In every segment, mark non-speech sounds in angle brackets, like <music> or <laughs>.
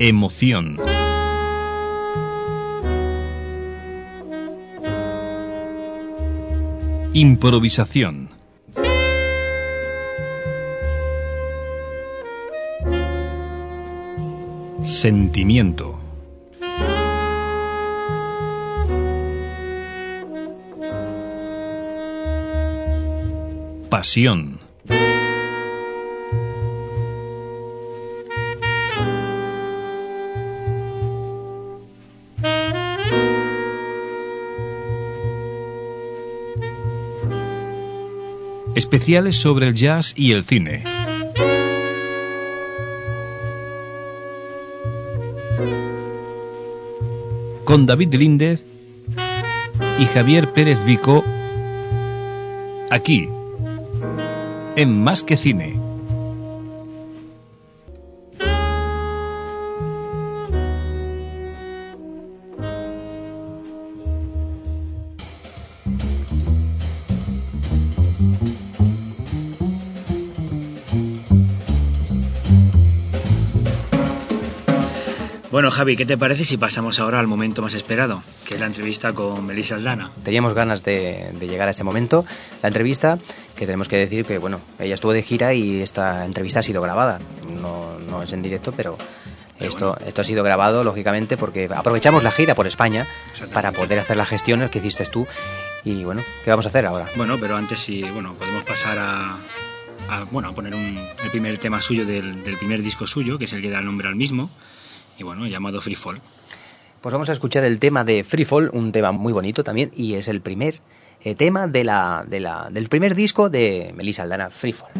Emoción. Improvisación. Sentimiento. Pasión. Especiales sobre el jazz y el cine. Con David Líndez y Javier Pérez Vico, aquí, en Más que Cine. Bueno, Javi, ¿qué te parece si pasamos ahora al momento más esperado, que es la entrevista con Melissa Aldana? Teníamos ganas de, de llegar a ese momento. La entrevista, que tenemos que decir que, bueno, ella estuvo de gira y esta entrevista ha sido grabada. No, no es en directo, pero esto, esto ha sido grabado, lógicamente, porque aprovechamos la gira por España para poder hacer las gestiones que hiciste tú. Y bueno, ¿qué vamos a hacer ahora? Bueno, pero antes sí, bueno, podemos pasar a, a, bueno, a poner un, el primer tema suyo del, del primer disco suyo, que es el que da el nombre al mismo, y bueno, llamado Free Fall. Pues vamos a escuchar el tema de Free Fall, un tema muy bonito también, y es el primer eh, tema de la, de la, del primer disco de Melissa Aldana, Free Fall.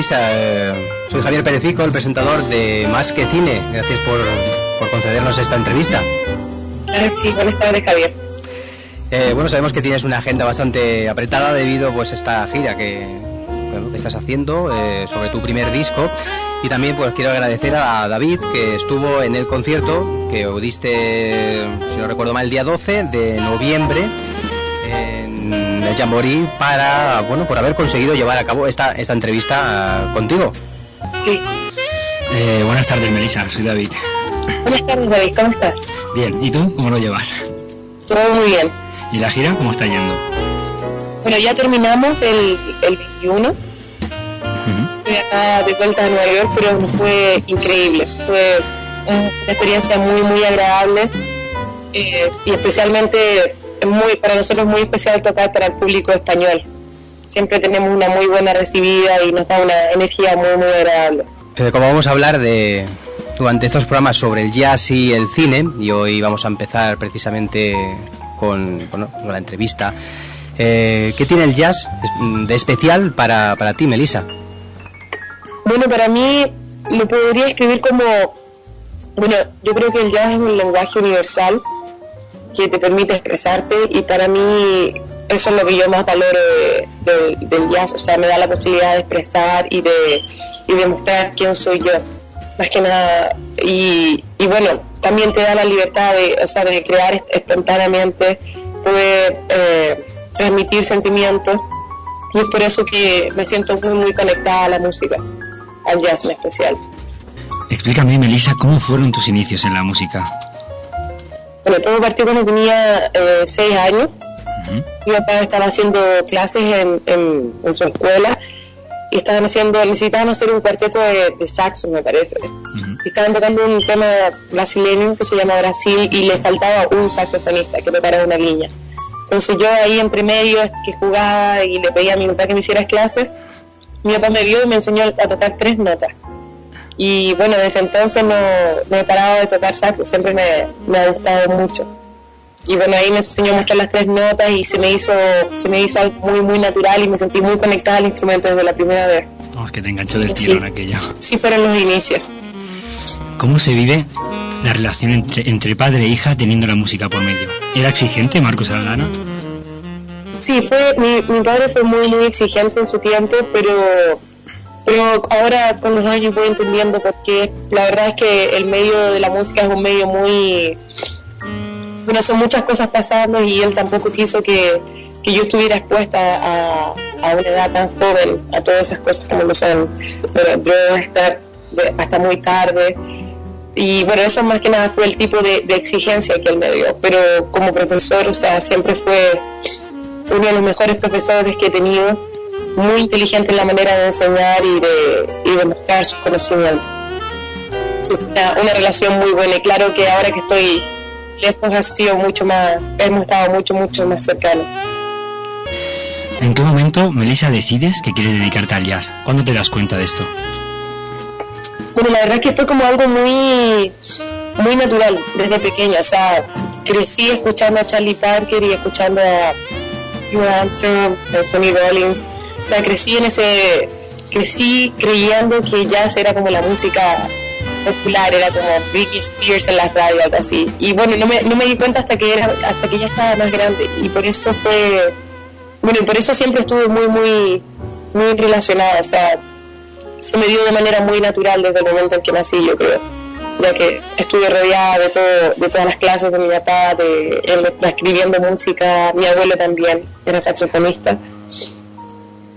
Eh, soy Javier Pérez Pico, el presentador de Más que Cine. Gracias por, por concedernos esta entrevista. Sí, buenas tardes, Javier. Eh, bueno, sabemos que tienes una agenda bastante apretada debido pues, a esta gira que, que estás haciendo eh, sobre tu primer disco. Y también pues quiero agradecer a David que estuvo en el concierto que diste, si no recuerdo mal, el día 12 de noviembre Jamboree para, bueno, por haber conseguido llevar a cabo esta, esta entrevista contigo. Sí. Eh, buenas tardes, Melissa, soy David. Buenas tardes, David, ¿cómo estás? Bien, ¿y tú cómo lo llevas? Todo muy bien. ¿Y la gira cómo está yendo? Bueno, ya terminamos el, el 21. Estoy acá de vuelta a Nueva York, pero fue increíble. Fue una experiencia muy, muy agradable eh, y especialmente muy para nosotros muy especial tocar para el público español. Siempre tenemos una muy buena recibida y nos da una energía muy, muy agradable. Pero como vamos a hablar de durante estos programas sobre el jazz y el cine, y hoy vamos a empezar precisamente con, bueno, con la entrevista, eh, ¿qué tiene el jazz de especial para, para ti, Melissa? Bueno, para mí lo podría escribir como, bueno, yo creo que el jazz es un lenguaje universal que te permite expresarte y para mí eso es lo que yo más valoro del jazz, o sea, me da la posibilidad de expresar y de, y demostrar quién soy yo, más que nada. Y, y, bueno, también te da la libertad de, o sea, de crear espontáneamente, poder eh, transmitir sentimientos y es por eso que me siento muy, muy conectada a la música, al jazz en especial. Explícame, Melissa, ¿cómo fueron tus inicios en la música? Bueno, todo partió cuando tenía eh, seis años. Mi papá estaba haciendo clases en, en, su escuela y estaban haciendo, necesitaban hacer un cuarteto de, saxo, me parece. estaban tocando un tema brasileño que se llama Brasil y le faltaba un saxofonista que tocara una línea. Entonces yo ahí entre medio que jugaba y le pedía a mi papá que me hiciera clases, mi papá me vio y me enseñó a tocar tres notas. Y bueno, desde entonces no, he parado de tocar saxo, siempre me, ha gustado mucho. Y bueno, ahí me enseñó a mostrar las tres notas y se me hizo se me hizo algo muy, muy natural y me sentí muy conectada al instrumento desde la primera vez. Oh, es que te enganchó del tirón aquello. Sí, fueron los inicios. ¿Cómo se vive la relación entre, entre padre e hija teniendo la música por medio? ¿Era exigente Marcos Aldana? Sí, fue, mi, mi padre fue muy, muy exigente en su tiempo, pero pero ahora con los años voy entendiendo porque la verdad es que el medio de la música es un medio muy... Bueno, son muchas cosas pasando y él tampoco quiso que, que yo estuviera expuesta a, a, una edad tan joven a todas esas cosas como lo son. Pero yo estar hasta muy tarde. Y bueno, eso más que nada fue el tipo de exigencia que él me dio. Pero como profesor, o sea, siempre fue uno de los mejores profesores que he tenido muy inteligente en la manera de enseñar y de, y de mostrar sus conocimientos. una, una, relación muy buena y claro que ahora que estoy lejos ha sido mucho más, hemos estado mucho, mucho más cercanos. ¿En qué momento, Melissa, decides que quieres dedicarte al jazz? ¿Cuándo te das cuenta de esto? Bueno, la verdad es que fue como algo muy, muy natural desde pequeña. O sea, crecí escuchando a Charlie Parker y escuchando a Louis Armstrong, a Sonny Rollins o sea, crecí en ese, crecí creyendo que jazz era como la música popular, era como Britney Spears en las radios, algo así. Y bueno, no me, no me di cuenta hasta que era, hasta que ya estaba más grande. Y por eso fue, bueno, y por eso siempre estuve muy, muy, muy relacionada. O sea, se me dio de manera muy natural desde el momento en que nací, yo creo. Ya que estuve rodeada de todo, de todas las clases de mi papá, de él escribiendo música, mi abuelo también era saxofonista.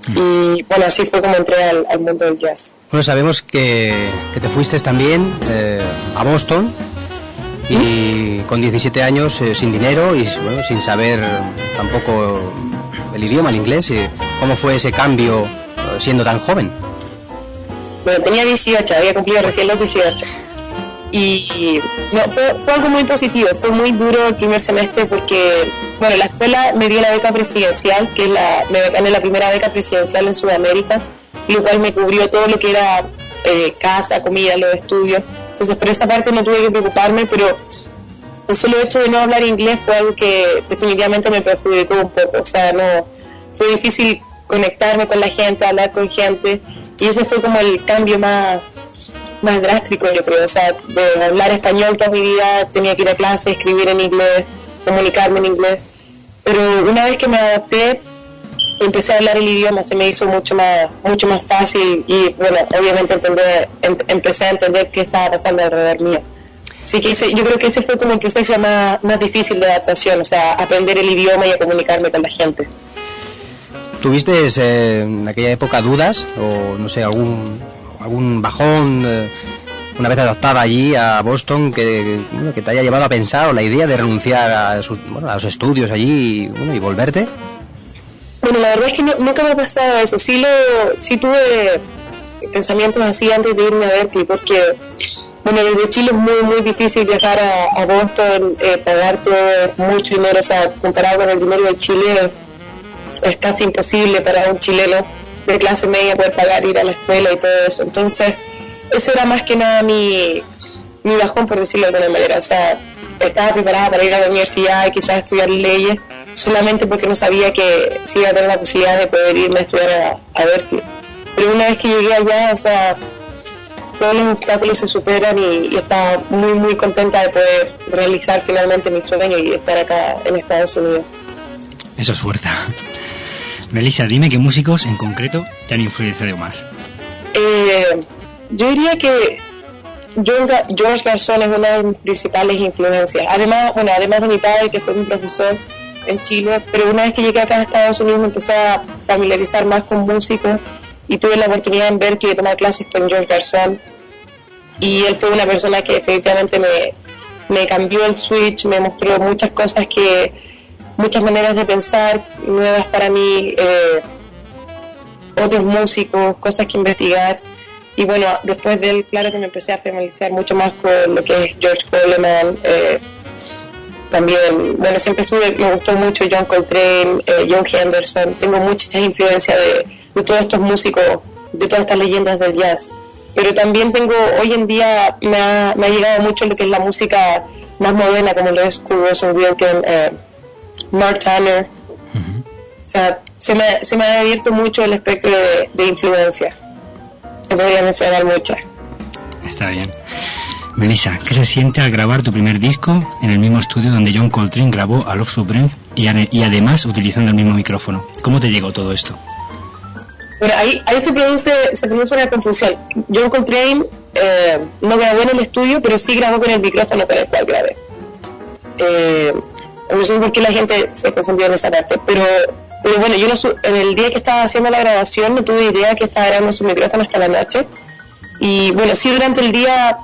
Y bueno, así fue como entré al, mundo del jazz. Bueno, sabemos que, que te fuiste también eh, a Boston y con 17 años eh, sin dinero y bueno, sin saber tampoco el idioma, el inglés. Y ¿Cómo fue ese cambio eh, siendo tan joven? Bueno, tenía 18, había cumplido recién los 18 y no, fue, fue, algo muy positivo, fue muy duro el primer semestre porque, bueno, la escuela me dio la beca presidencial, que es la, me gané la primera beca presidencial en Sudamérica, lo cual me cubrió todo lo que era eh, casa, comida, los estudios. Entonces, por esa parte no tuve que preocuparme, pero el solo hecho de no hablar inglés fue algo que definitivamente me perjudicó un poco. O sea, no fue difícil conectarme con la gente, hablar con gente Y ese fue como el cambio más, más drástico, yo creo. O sea, de hablar español toda mi vida, tenía que ir a clase, escribir en inglés, comunicarme en inglés. Pero una vez que me adapté, empecé a hablar el idioma, se me hizo mucho más, mucho más fácil y, bueno, obviamente entender, em, empecé a entender qué estaba pasando alrededor mío. Así que yo creo que ese fue como el proceso más, más difícil de adaptación, o sea, aprender el idioma y a comunicarme con la gente. ¿Tuviste eh, en aquella época dudas o no sé, algún, algún bajón eh, una vez adaptada allí a Boston que, que, te haya llevado a pensar o la idea de renunciar a, sus, bueno, a los estudios allí y volverte? Bueno, la verdad es que nunca me ha pasado eso. Sí, lo, sí tuve pensamientos así antes de irme a Berkeley porque bueno, desde Chile es muy, muy difícil viajar a, Boston, eh, pagar todo mucho dinero, o sea, comparado con el dinero de Chile, es casi imposible para un chileno de clase media poder pagar ir a la escuela y todo eso. Entonces, ese era más que nada mi, mi bajón, por decirlo de alguna manera. O sea, estaba preparada para ir a la universidad y quizás estudiar leyes, solamente porque no sabía que si iba a tener la posibilidad de poder irme a estudiar a, a Berkeley. Pero una vez que llegué allá, o sea, todos los obstáculos se superan y, estaba muy, muy contenta de poder realizar finalmente mi sueño y estar acá en Estados Unidos. Eso es fuerza. Melissa, dime qué músicos en concreto te han influenciado más. Eh, yo diría que George Garzón es una de mis principales influencias. Además, bueno, además de mi padre, que fue mi profesor en Chile, pero una vez que llegué acá a Estados Unidos me empecé a familiarizar más con músicos y tuve la oportunidad en Berkeley de tomar clases con George Garzón. Y él fue una persona que definitivamente me, me cambió el switch, me mostró muchas cosas que, muchas maneras de pensar nuevas para mí, eh, otros músicos, cosas que investigar y bueno, después de él, claro que me empecé a familiarizar mucho más con lo que es George Coleman. Eh, también, bueno, siempre estuve, me gustó mucho John Coltrane, eh, John Henderson. Tengo mucha influencia de, de, todos estos músicos, de todas estas leyendas del jazz. Pero también tengo, hoy en día me ha, llegado mucho lo que es la música más moderna, como lo es Kurt Russell Wilken, eh, Mark Tanner. O sea, se me, se me ha abierto mucho el espectro de, de influencia se podría mencionar muchas. Está bien. Melissa, ¿qué se siente al grabar tu primer disco en el mismo estudio donde John Coltrane grabó a Love Supreme y, y además utilizando el mismo micrófono? ¿Cómo te llegó todo esto? Bueno, ahí, ahí se, produce, se produce una confusión. John Coltrane eh, no grabó en el estudio, pero sí grabó con el micrófono con el cual grabé. Eh, no sé por qué la gente se confundió en esa parte, pero bueno, yo no en el día que estaba haciendo la grabación no tuve idea que estaba grabando su micrófono hasta la noche. Y bueno, sí durante el día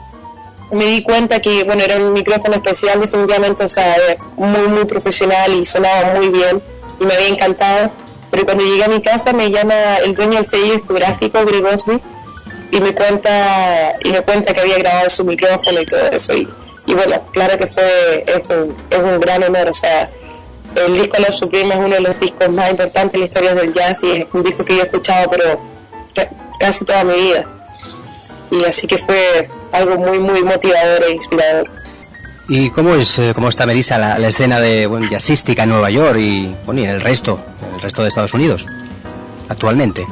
me di cuenta que bueno era un micrófono especial definitivamente, o sea, muy muy profesional y sonaba muy bien y me había encantado. Pero cuando llegué a mi casa me llama el dueño del sello discográfico, Greg Osby, y me cuenta y me cuenta que había grabado su micrófono y todo eso. Y bueno, claro que fue es un, es un gran honor, o sea, el disco Love Supreme es uno de los discos más importantes en la historia del jazz y es un disco que yo he escuchado pero casi toda mi vida. Y así que fue algo muy, muy motivador e inspirador. ¿Y cómo es eh, cómo está Melissa la, escena de bueno, jazzística en Nueva York y, bueno, y en el resto, el resto de Estados Unidos actualmente?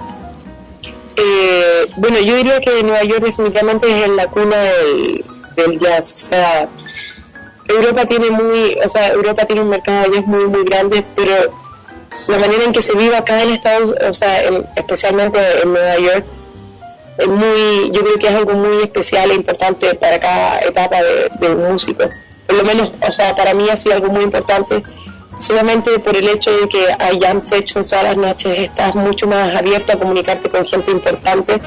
Eh, bueno, yo diría que Nueva York definitivamente es la cuna del, del jazz. O sea, Europa tiene muy, o sea, Europa tiene un mercado ya muy muy grande, pero la manera en que se vive acá en Estados, o sea, especialmente en Nueva York, es muy, yo creo que es algo muy especial e importante para cada etapa de, un músico. Por lo menos, o sea, para mí ha sido algo muy importante, solamente por el hecho de que hay jam sessions todas las noches, estás mucho más abierto a comunicarte con gente importante.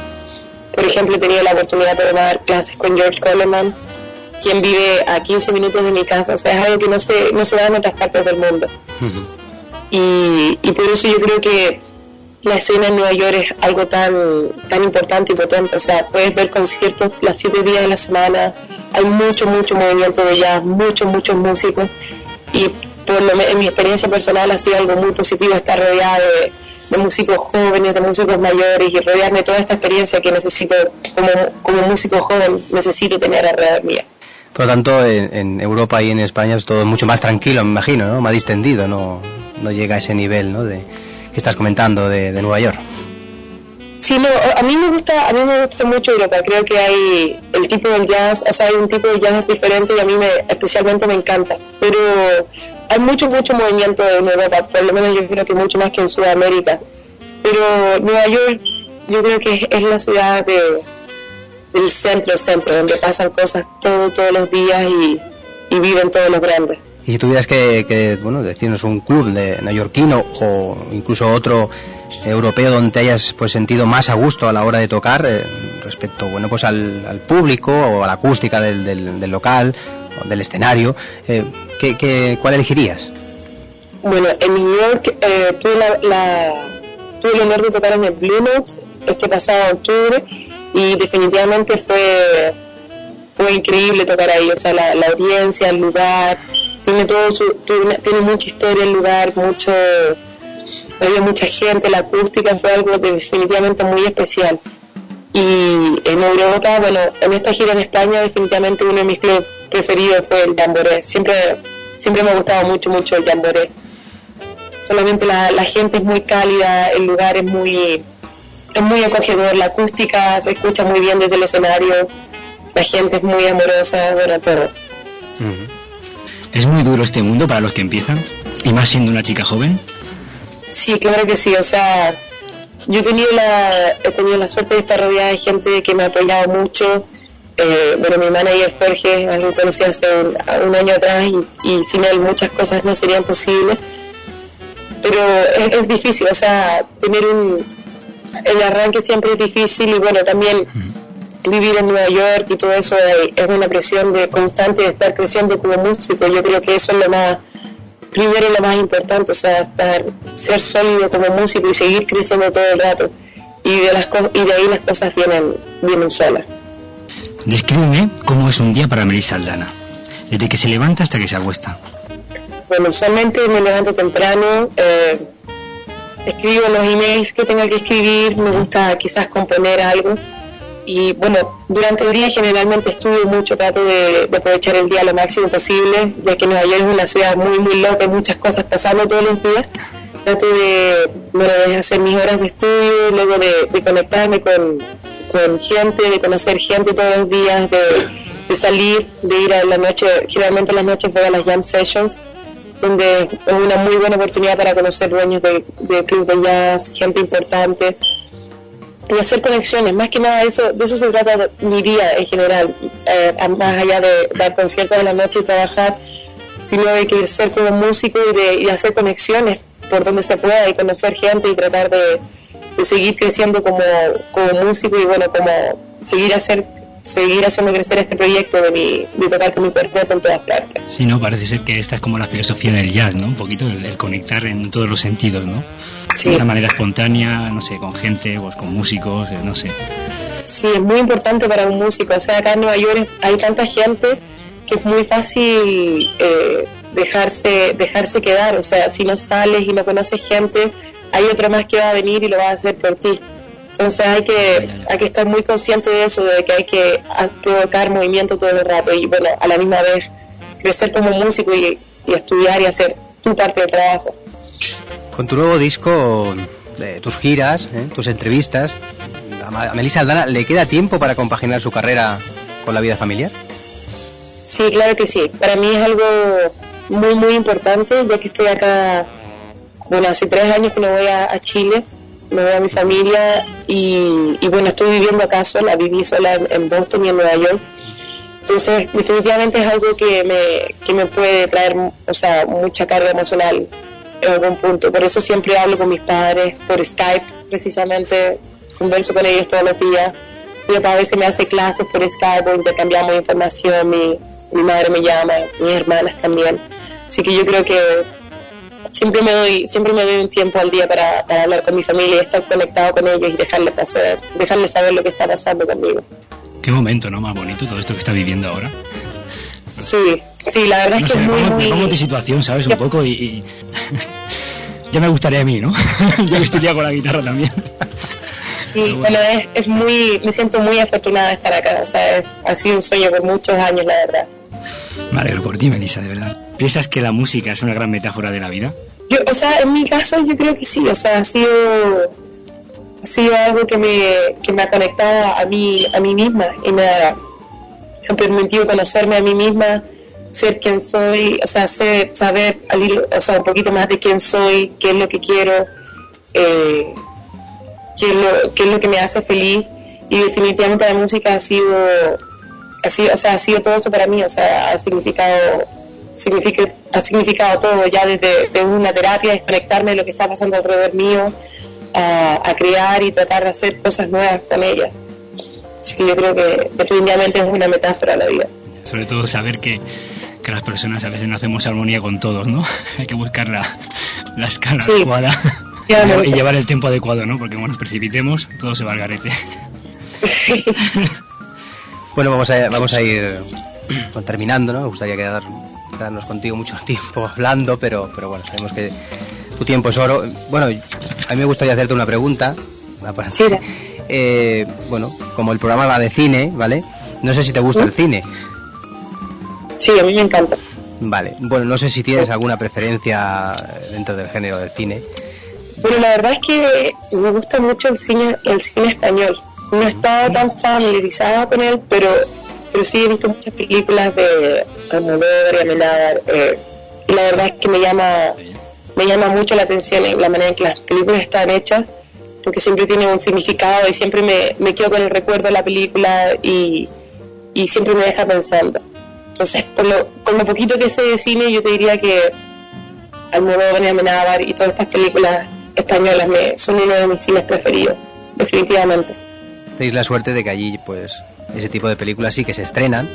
Por ejemplo, he tenido la oportunidad de tomar clases con George Coleman, quien vive a 15 minutos de mi casa. O sea, es algo que no se, no se da en otras partes del mundo. y, y por eso yo creo que la escena en Nueva York es algo tan, tan importante y potente. O sea, puedes ver conciertos las siete días de la semana. Hay mucho, mucho movimiento de jazz, muchos, muchos músicos. Y por lo en mi experiencia personal ha sido algo muy positivo estar rodeado de, de músicos jóvenes, de músicos mayores y rodearme de toda esta experiencia que necesito como, como músico joven, necesito tener alrededor mía. Por lo tanto, en, Europa y en España es todo mucho más tranquilo, me imagino, ¿no? Más distendido, no, no llega a ese nivel, ¿no? De, que estás comentando de, Nueva York. Sí, no, a mí me gusta, a mí me gusta mucho Europa. Creo que hay el tipo de jazz, o sea, hay un tipo de jazz diferente y a mí me, especialmente me encanta. Pero hay mucho, mucho movimiento en Europa, por lo menos yo creo que mucho más que en Sudamérica. Pero Nueva York, yo creo que es, la ciudad de, del centro, centro, donde pasan cosas todo, todos los días y, viven todos los grandes. Y si tuvieras que, que, bueno, decirnos un club de neoyorquino o incluso otro europeo donde te hayas pues sentido más a gusto a la hora de tocar eh, respecto bueno pues al, público o a la acústica del, del, local del escenario eh, ¿qué, cuál elegirías? Bueno, en New York eh, tuve, la, tuve el honor de tocar en el Blue Note este pasado octubre y definitivamente fue fue increíble tocar ahí, o sea, la, la audiencia, el lugar, tiene todo su, tiene mucha historia el lugar, mucho había mucha gente, la acústica fue algo definitivamente muy especial. Y en Europa, bueno, en esta gira en España definitivamente uno de mis clubes preferidos fue el Jamboree. Siempre, siempre me ha gustado mucho, mucho el Jamboree. Solamente la, la gente es muy cálida, el lugar es muy, es muy acogedor, la acústica se escucha muy bien desde el escenario, la gente es muy amorosa, bueno, todo. ¿Es muy duro este mundo para los que empiezan? ¿Y más siendo una chica joven? Sí, claro que sí. O sea, yo he tenido la, he tenido la suerte de estar rodeada de gente que me ha apoyado mucho. Eh, bueno, mi manager Jorge, alguien conocí hace un, año atrás y, sin él muchas cosas no serían posibles. Pero es, difícil, o sea, tener un... El arranque siempre es difícil y bueno, también vivir en Nueva York y todo eso es una presión de constante de estar creciendo como músico. Yo creo que eso es lo más primero lo más importante, o sea, estar, ser sólido como músico y seguir creciendo todo el rato. Y de, las y de ahí las cosas vienen, vienen solas. Descríbeme cómo es un día para Melissa Aldana, desde que se levanta hasta que se acuesta. Bueno, usualmente me levanto temprano, eh, escribo los emails que tenga que escribir, me gusta quizás componer algo y bueno, durante el día generalmente estudio mucho, trato de, aprovechar el día lo máximo posible, ya que Nueva York es una ciudad muy, muy loca, hay muchas cosas pasando todos los días. Trato de, hacer mis horas de estudio, luego de, conectarme con, con, gente, de conocer gente todos los días, de, salir, de ir a la noche, generalmente en las noches voy a las jam sessions, donde es una muy buena oportunidad para conocer dueños de, de club de jazz, gente importante y hacer conexiones. Más que nada eso, de eso se trata mi día en general, eh, más allá de dar conciertos de la noche y trabajar, sino de que ser como músico y de y hacer conexiones por donde se pueda y conocer gente y tratar de, seguir creciendo como, como músico y bueno, como seguir hacer seguir haciendo crecer este proyecto de, mi, de tocar con mi cuarteto en todas partes. Sí, no, parece ser que esta es como la filosofía del jazz, ¿no? Un poquito el conectar en todos los sentidos, ¿no? de una manera espontánea, no sé, con gente, pues con músicos, eh, no sé. Sí, es muy importante para un músico. O sea, acá en Nueva York hay tanta gente que es muy fácil eh, dejarse, dejarse quedar. O sea, si no sales y no conoces gente, hay otra más que va a venir y lo va a hacer por ti. Entonces hay que, hay que estar muy consciente de eso, de que hay que provocar movimiento todo el rato y bueno, a la misma vez crecer como músico y, y estudiar y hacer tu parte del trabajo. Con tu nuevo disco, tus giras, ¿eh? tus entrevistas, ¿a Melissa Aldana le queda tiempo para compaginar su carrera con la vida familiar? Sí, claro que sí. Para mí es algo muy, muy importante, ya que estoy acá, bueno, hace tres años que no voy a, Chile, me voy a mi familia y, bueno, estoy viviendo acá sola, viví sola en, Boston y en Nueva York. Entonces, definitivamente es algo que me, que me puede traer, o sea, mucha carga emocional en algún punto. Por eso siempre hablo con mis padres por Skype, precisamente converso con ellos todos los días. Mi papá a veces me hace clases por Skype, intercambiamos información, mi, mi madre me llama, mis hermanas también. Así que yo creo que siempre me doy, siempre me doy un tiempo al día para, para hablar con mi familia y estar conectado con ellos y dejarles, pasar, dejarles saber lo que está pasando conmigo. Qué momento, ¿no? Más bonito todo esto que está viviendo ahora. Sí, sí, la verdad es que es muy, muy... Vamos situación, ¿sabes? Un poco y... <laughs> ya me gustaría a mí, ¿no? <laughs> Yo que estudié con la guitarra también. Sí, bueno, es, muy... Me siento muy afortunada de estar acá, o sea, ha sido un sueño por muchos años, la verdad. Me alegro por ti, Melissa, de verdad. ¿Piensas que la música es una gran metáfora de la vida? Yo, o sea, en mi caso yo creo que sí, o sea, ha sido ha sido algo que me, que me ha conectado a mí, a mí misma y me ha, permitido conocerme a mí misma, ser quien soy, o sea, saber o sea, un poquito más de quién soy, qué es lo que quiero, eh, qué, es lo, qué es lo que me hace feliz y definitivamente la música ha sido, ha sido, o sea, ha sido todo eso para mí, o sea, ha significado significa, ha significado todo ya desde una terapia, desconectarme de lo que está pasando alrededor mío, a, crear y tratar de hacer cosas nuevas con ella. Así que yo creo que definitivamente es una metáfora la vida. Sobre todo saber que, que las personas a veces no hacemos armonía con todos, ¿no? <laughs> Hay que buscar la, la escala adecuada <laughs> y llevar el tiempo adecuado, ¿no? Porque como nos precipitemos, todo se va al garete. <laughs> bueno, vamos a, vamos a ir terminando, ¿no? Me gustaría quedar, quedarnos contigo mucho <laughs> tiempo hablando, pero, pero bueno, sabemos que tu tiempo es oro. Bueno, a mí me gustaría hacerte una pregunta. Sí. Eh, bueno, como el programa va de cine, ¿vale? No sé si te gusta el cine. Sí, a mí me encanta. Vale, bueno, no sé si tienes alguna preferencia dentro del género del cine. Bueno, la verdad es que me gusta mucho el cine, el cine español. No he estado tan familiarizada con él, pero, pero sí he visto muchas películas de Almodóvar y Amenábar. Eh, y la verdad es que me llama, me llama mucho la atención la manera en que las películas están hechas, porque siempre tienen un significado y siempre me, me quedo con el recuerdo de la película y, y siempre me deja pensando. Entonces, por lo, con lo poquito que sé de cine, yo te diría que Almodóvar y Amenábar y todas estas películas españolas me, son uno de mis cines preferidos, definitivamente. Tenéis la suerte de que allí, pues, ese tipo de películas sí que se estrenan.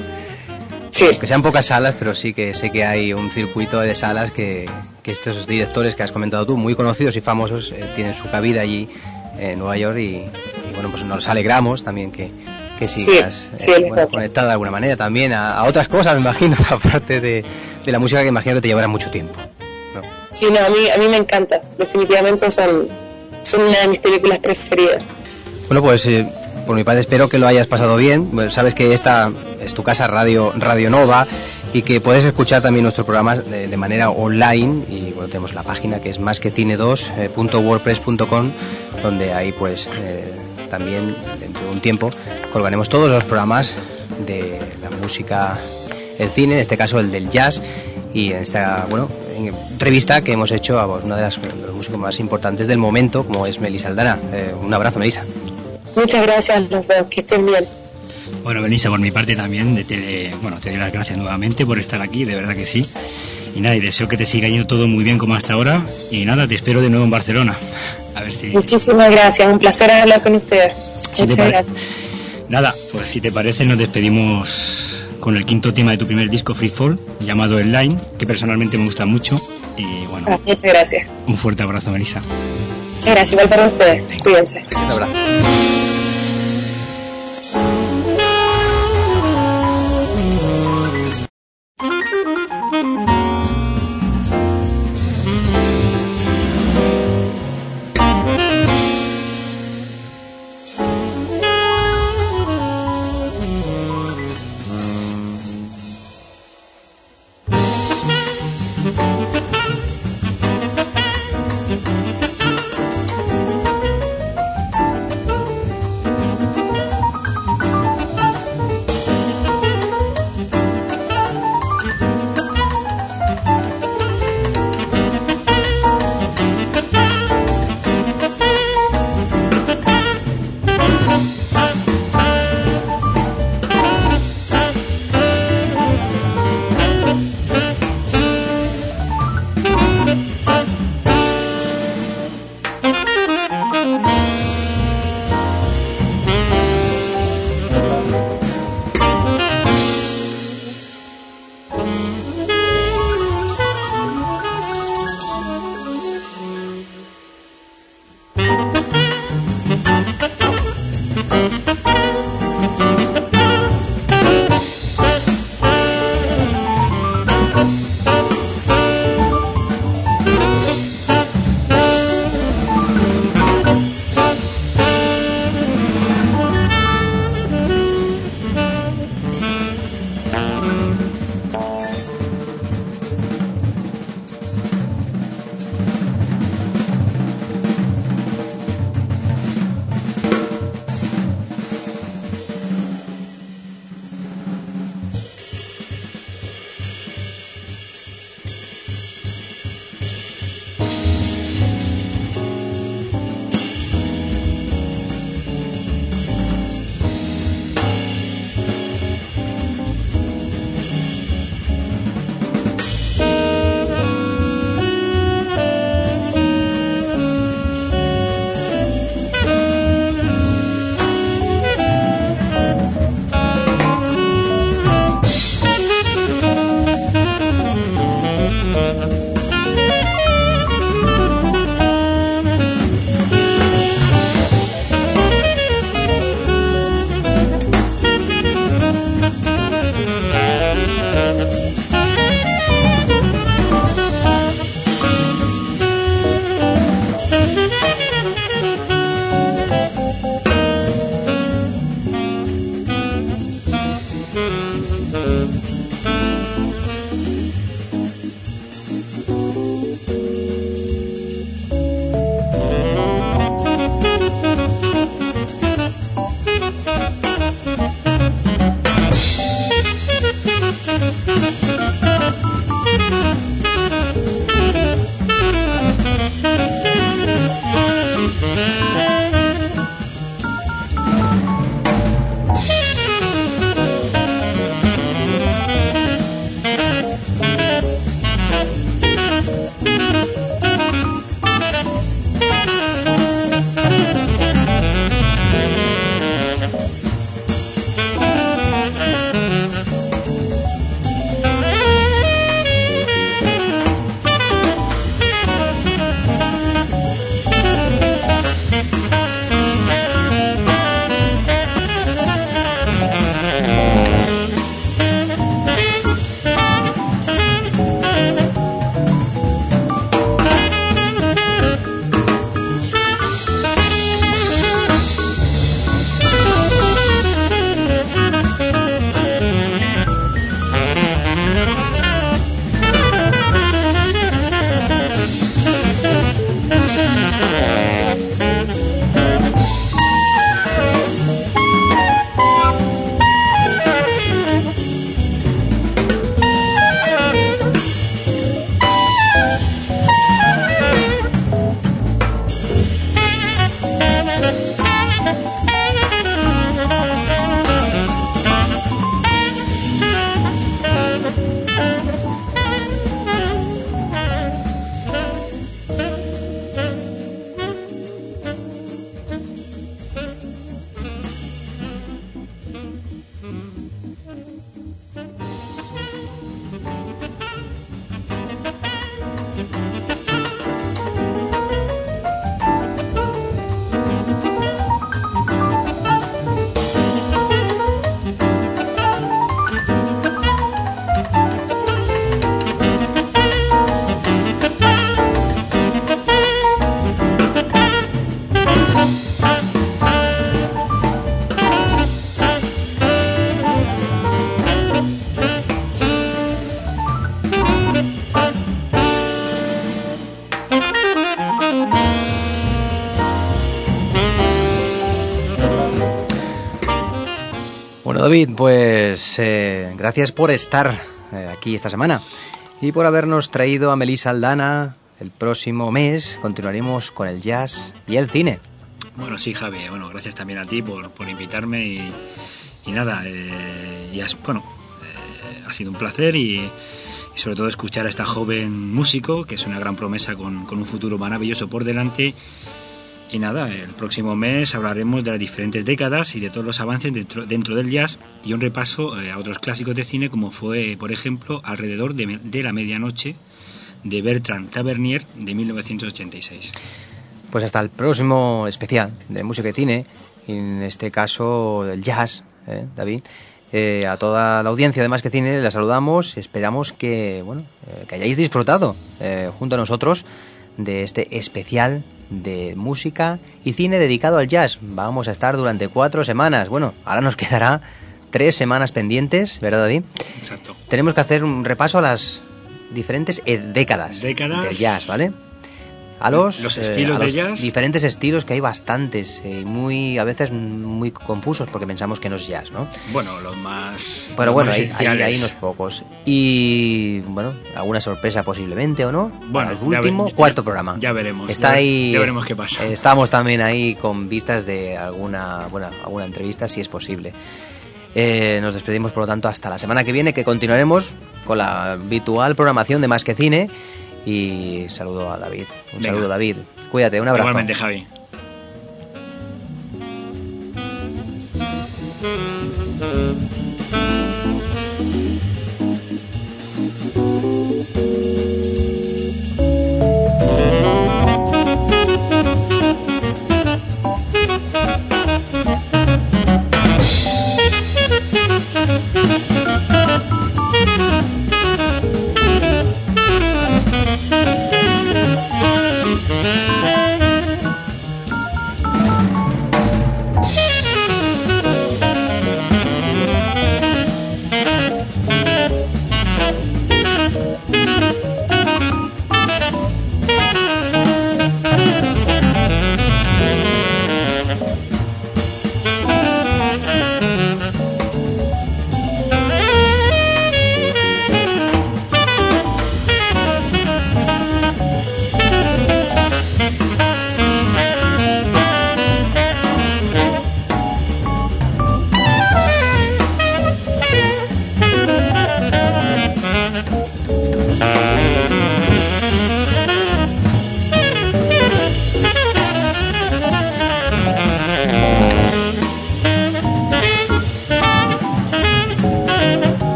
Sí. Que sean pocas salas, pero sí que sé que hay un circuito de salas que, que estos directores que has comentado tú, muy conocidos y famosos, eh, tienen su cabida allí en Nueva York y, bueno, pues nos alegramos también que, que sigas eh, conectado de alguna manera también a, a, otras cosas, <laughs> me imagino, aparte de, de la música que imagino que te llevará mucho tiempo. Sí, no, a mí, a mí me encanta. Definitivamente son, son una de mis películas preferidas. Bueno, pues eh, por mi parte espero que lo hayas pasado bien. sabes que esta es tu casa Radio, Radio Nova y que puedes escuchar también nuestro programa de, manera online y bueno, tenemos la página que es más que cine 2.wordpress.com donde ahí pues eh, también dentro de un tiempo colgaremos todos los programas de la música, el cine, en este caso el del jazz y en esta, bueno, entrevista que hemos hecho a una de las músicos más importantes del momento, como es Melissa Aldana. Eh, un abrazo, Melissa. Muchas gracias, los dos, que estén bien. Bueno, Melissa, por mi parte también, te, bueno, te doy las gracias nuevamente por estar aquí, de verdad que sí. Y nada, y deseo que te siga yendo todo muy bien como hasta ahora. Y nada, te espero de nuevo en Barcelona. A ver si... Muchísimas gracias, un placer hablar con ustedes. Muchas gracias. Nada, pues si te parece nos despedimos con el quinto tema de tu primer disco Free Fall, llamado El Line, que personalmente me gusta mucho. Y bueno, ah, muchas gracias. Un fuerte abrazo, Melissa. Muchas gracias, igual para ustedes. Cuídense. Un abrazo. up. David, pues eh, gracias por estar eh, aquí esta semana y por habernos traído a Melissa Aldana. El próximo mes continuaremos con el jazz y el cine. Bueno, sí, Javi. Bueno, gracias también a ti por, por invitarme y, y nada, eh, y bueno, eh, ha sido un placer y, y, sobre todo escuchar a esta joven músico que es una gran promesa con, con un futuro maravilloso por delante y nada, el próximo mes hablaremos de las diferentes décadas y de todos los avances dentro, dentro del jazz y un repaso eh, a otros clásicos de cine como fue, por ejemplo, Alrededor de, la Medianoche de Bertrand Tavernier de 1986. Pues hasta el próximo especial de música y cine, en este caso el jazz, ¿eh, David. Eh, a toda la audiencia de Más que Cine la saludamos, esperamos que, bueno, que hayáis disfrutado junto a nosotros de este especial de música y cine dedicado al jazz. Vamos a estar durante cuatro semanas. Bueno, ahora nos <laughs> quedará tres semanas pendientes, ¿verdad, David? Exacto. Tenemos que hacer un repaso a las diferentes eh, décadas, Décadas. del jazz, ¿vale? A los, Los eh, estilos de jazz. diferentes estilos que hay bastantes, eh, muy a veces muy confusos porque pensamos que no es jazz, ¿no? Bueno, los más. Pero los bueno, más hay, hay, unos pocos. Y bueno, alguna sorpresa posiblemente o no. Bueno, el último, ya- cuarto programa. ya veremos, Está ya ahí. ya veremos qué pasa. Estamos también ahí con vistas de alguna, bueno, alguna entrevista, si es posible. Eh, nos despedimos, por lo tanto, hasta la semana que viene, que continuaremos con la habitual programación de Más que Cine. Y saludo a David. Un Venga. saludo, David. Cuídate, un abrazo. Igualmente, Javi. Thank you.